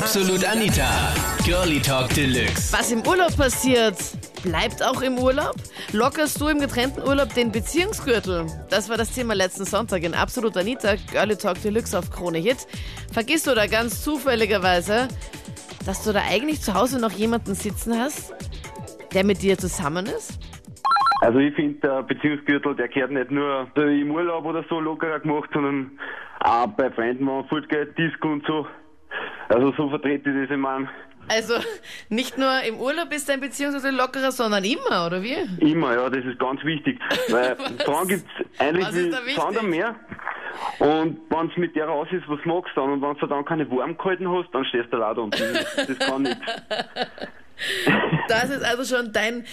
Absolut Anita, Girlie Talk Deluxe. Was im Urlaub passiert, bleibt auch im Urlaub? Lockerst du im getrennten Urlaub den Beziehungsgürtel? Das war das Thema letzten Sonntag in Absolut Anita, Girlie Talk Deluxe auf Krone Hit. Vergisst du da ganz zufälligerweise, dass du da eigentlich zu Hause noch jemanden sitzen hast, der mit dir zusammen ist? Also ich finde, der Beziehungsgürtel, der gehört nicht nur im Urlaub oder so lockerer gemacht, sondern auch bei Freunden, wenn man fortgeht, Disco und so. Also so vertrete ich das, ich meine. Also nicht nur im Urlaub ist dein Beziehungsgürtel lockerer, sondern immer, oder wie? Immer, ja, das ist ganz wichtig. Weil Frauen gibt es eigentlich? Sand am Meer. Und wenn du mit der raus ist, was magst du dann? Und wenn du dann keine warm gehalten hast, dann stehst du da und das, das kann nicht. Das ist also schon dein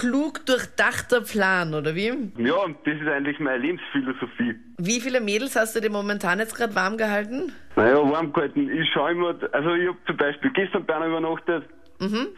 klug durchdachter Plan, oder wie? Ja, und das ist eigentlich meine Lebensphilosophie. Wie viele Mädels hast du dir momentan jetzt gerade warm gehalten? Naja, warm gehalten, ich schaue immer, also ich habe zum Beispiel gestern bei einer übernachtet,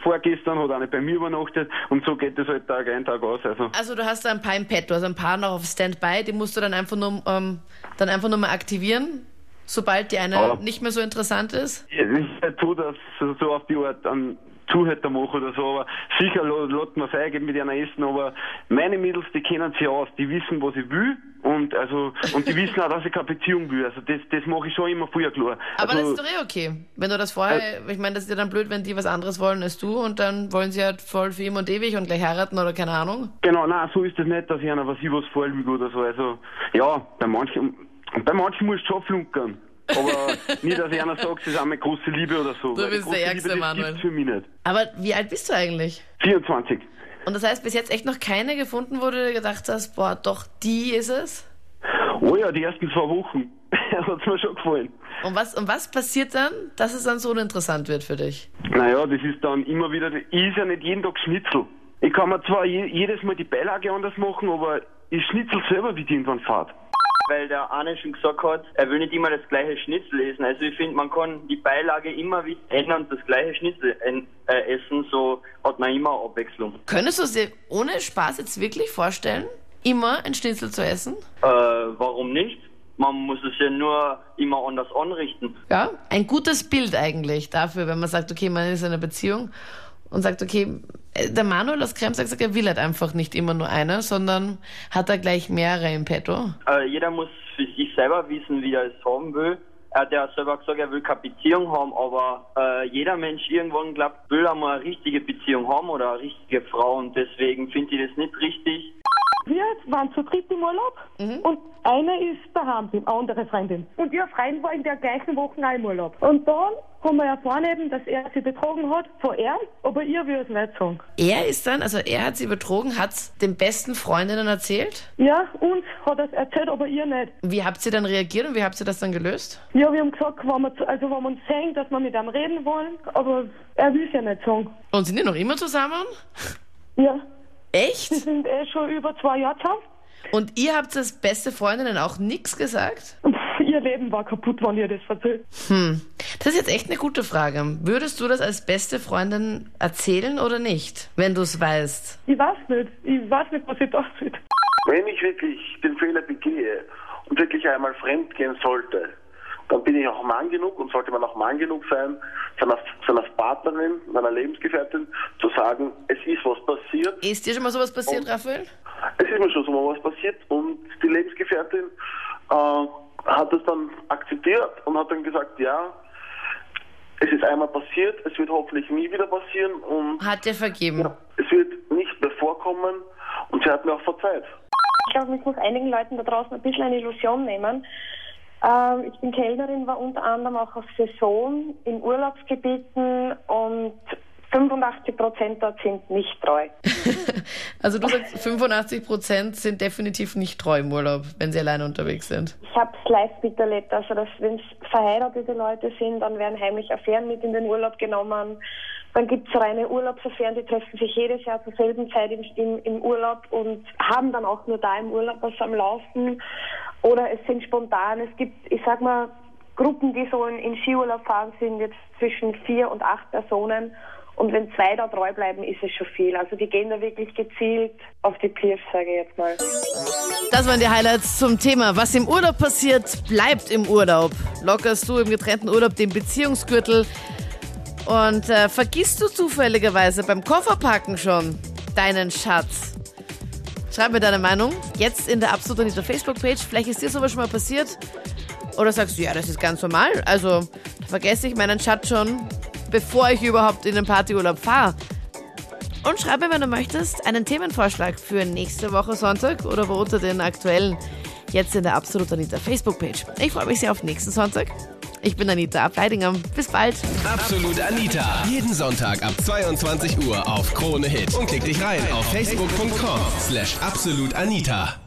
vorgestern hat eine bei mir übernachtet und so geht das halt Tag ein, Tag aus. Also Also du hast da ein paar im Petto, also ein paar noch auf Standby, die musst du dann einfach nur, ähm, dann einfach nur mal aktivieren, sobald die eine Ja. nicht mehr so interessant ist. es ist nicht so, dass so so auf die Art an Zuhälter mache oder so, aber sicher lässt man es mit einer essen, aber meine Mädels, die kennen sich aus, die wissen, was ich will und also und die wissen auch, dass ich keine Beziehung will. Also das, das mache ich schon immer früher klar. Aber also, das ist doch eh okay. Wenn du das vorher, ich meine, das ist ja dann blöd, wenn die was anderes wollen als du und dann wollen sie halt voll für immer und ewig und gleich heiraten oder keine Ahnung. Genau, nein, so ist das nicht, dass ich einer was ich was vorlüge oder so. Also ja, bei manchen bei manchen muss schon flunkern. Aber nicht, dass einer sagt, das ist auch meine große Liebe oder so. Du bist der Ärgste, Liebe, das Manuel. gibt's für mich nicht. Aber wie alt bist du eigentlich? 24. Und das heißt, bis jetzt echt noch keine gefunden, wo du dir gedacht hast, boah, doch, die ist es? Oh ja, die ersten zwei Wochen. Hat's mir schon gefallen. Und was, und was passiert dann, dass es dann so uninteressant wird für dich? Naja, das ist dann immer wieder, ich is ja nicht jeden Tag Schnitzel. Ich kann mir zwar je, jedes Mal die Beilage anders machen, aber ich schnitzel selber, wie die irgendwann fahrt. Weil der Arne schon gesagt hat, er will nicht immer das gleiche Schnitzel essen. Also ich finde, man kann die Beilage immer wieder ändern und das gleiche Schnitzel äh, essen, so hat man immer Abwechslung. Könntest du es dir ohne Spaß jetzt wirklich vorstellen, immer ein Schnitzel zu essen? Äh, warum nicht? Man muss es ja nur immer anders anrichten. Ja, ein gutes Bild eigentlich dafür, wenn man sagt, okay, man ist in einer Beziehung und sagt, okay, der Manuel aus Kremsag sagt, er will halt einfach nicht immer nur eine, sondern hat da gleich mehrere im Petto. Äh, jeder muss für sich selber wissen, wie er es haben will. Er hat ja selber gesagt, er will keine Beziehung haben, aber äh, jeder Mensch irgendwann glaubt, will einmal eine richtige Beziehung haben oder eine richtige Frau und deswegen finde ich das nicht richtig. Wir waren zu dritt im Urlaub und eine ist daheim, die andere Freundin. Und ihr Freund war in der gleichen Woche auch im Urlaub. Und dann haben wir erfahren eben, dass er sie betrogen hat, von er, aber ihr will es nicht sagen. Er ist dann, also er hat sie betrogen, hat den besten Freundinnen erzählt. Ja, uns hat er es erzählt, aber ihr nicht. Wie habt ihr dann reagiert und wie habt ihr das dann gelöst? Ja, wir haben gesagt, wenn wir, zu- also wenn wir uns sehen, dass wir mit ihm reden wollen, aber er will es ja nicht sagen. Und sind die noch immer zusammen? Ja, Echt? wir sind eh schon über zwei Jahre zusammen. Und ihr habt als beste Freundinnen auch nichts gesagt? Und ihr Leben war kaputt, wenn ihr das erzählt. Hm. Das ist jetzt echt eine gute Frage. Würdest du das als beste Freundin erzählen oder nicht, wenn du es weißt? Ich weiß nicht. Ich weiß nicht, was ich da soll. Wenn ich wirklich den Fehler begehe und wirklich einmal fremd gehen sollte, dann bin ich auch Mann genug und sollte man auch Mann genug sein, seiner, seiner Partnerin, meiner Lebensgefährtin zu sagen, es ist was passiert. Ist dir schon mal sowas passiert, Raphael? Es ist mir schon so mal was passiert und die Lebensgefährtin äh, hat das dann akzeptiert und hat dann gesagt, ja, es ist einmal passiert, es wird hoffentlich nie wieder passieren und Hat dir vergeben? es wird nicht mehr vorkommen und sie hat mir auch verzeiht. Ich glaube, es muss einigen Leuten da draußen ein bisschen eine Illusion nehmen. Ähm, ich bin Kellnerin, war unter anderem auch auf Saison in Urlaubsgebieten und 85 Prozent dort sind nicht treu. Also du sagst, 85 Prozent sind definitiv nicht treu im Urlaub, wenn sie alleine unterwegs sind. Ich habe es live miterlebt, also dass wenn es verheiratete Leute sind, dann werden heimlich Affären mit in den Urlaub genommen. Dann gibt es reine Urlaubsaffären, die treffen sich jedes Jahr zur selben Zeit im, im, im Urlaub und haben dann auch nur da im Urlaub was am Laufen. Oder es sind spontan, es gibt, ich sag mal, Gruppen, die so in, in Skiurlaub fahren, sind jetzt zwischen vier und acht Personen. Und wenn zwei da treu bleiben, ist es schon viel. Also die gehen da wirklich gezielt auf die Piers, sage ich jetzt mal. Das waren die Highlights zum Thema. Was im Urlaub passiert, bleibt im Urlaub. Lockerst du im getrennten Urlaub den Beziehungsgürtel? Und äh, vergisst du zufälligerweise beim Kofferpacken schon deinen Schatz? Schreib mir deine Meinung. Jetzt in der Absolut Anita Facebook-Page. Vielleicht ist dir sowas schon mal passiert. Oder sagst du, ja, das ist ganz normal. Also vergesse ich meinen Schatz schon, bevor ich überhaupt in den Partyurlaub fahre. Und schreib mir, wenn du möchtest, einen Themenvorschlag für nächste Woche Sonntag oder wo unter den aktuellen jetzt in der Absolut Anita Facebook-Page. Ich freue mich sehr auf nächsten Sonntag. Ich bin Anita Ableidinger. Bis bald. Absolut Anita. Jeden Sonntag ab 22 Uhr auf Krone Hit. Und klick dich rein auf facebook.com slash absolutanita.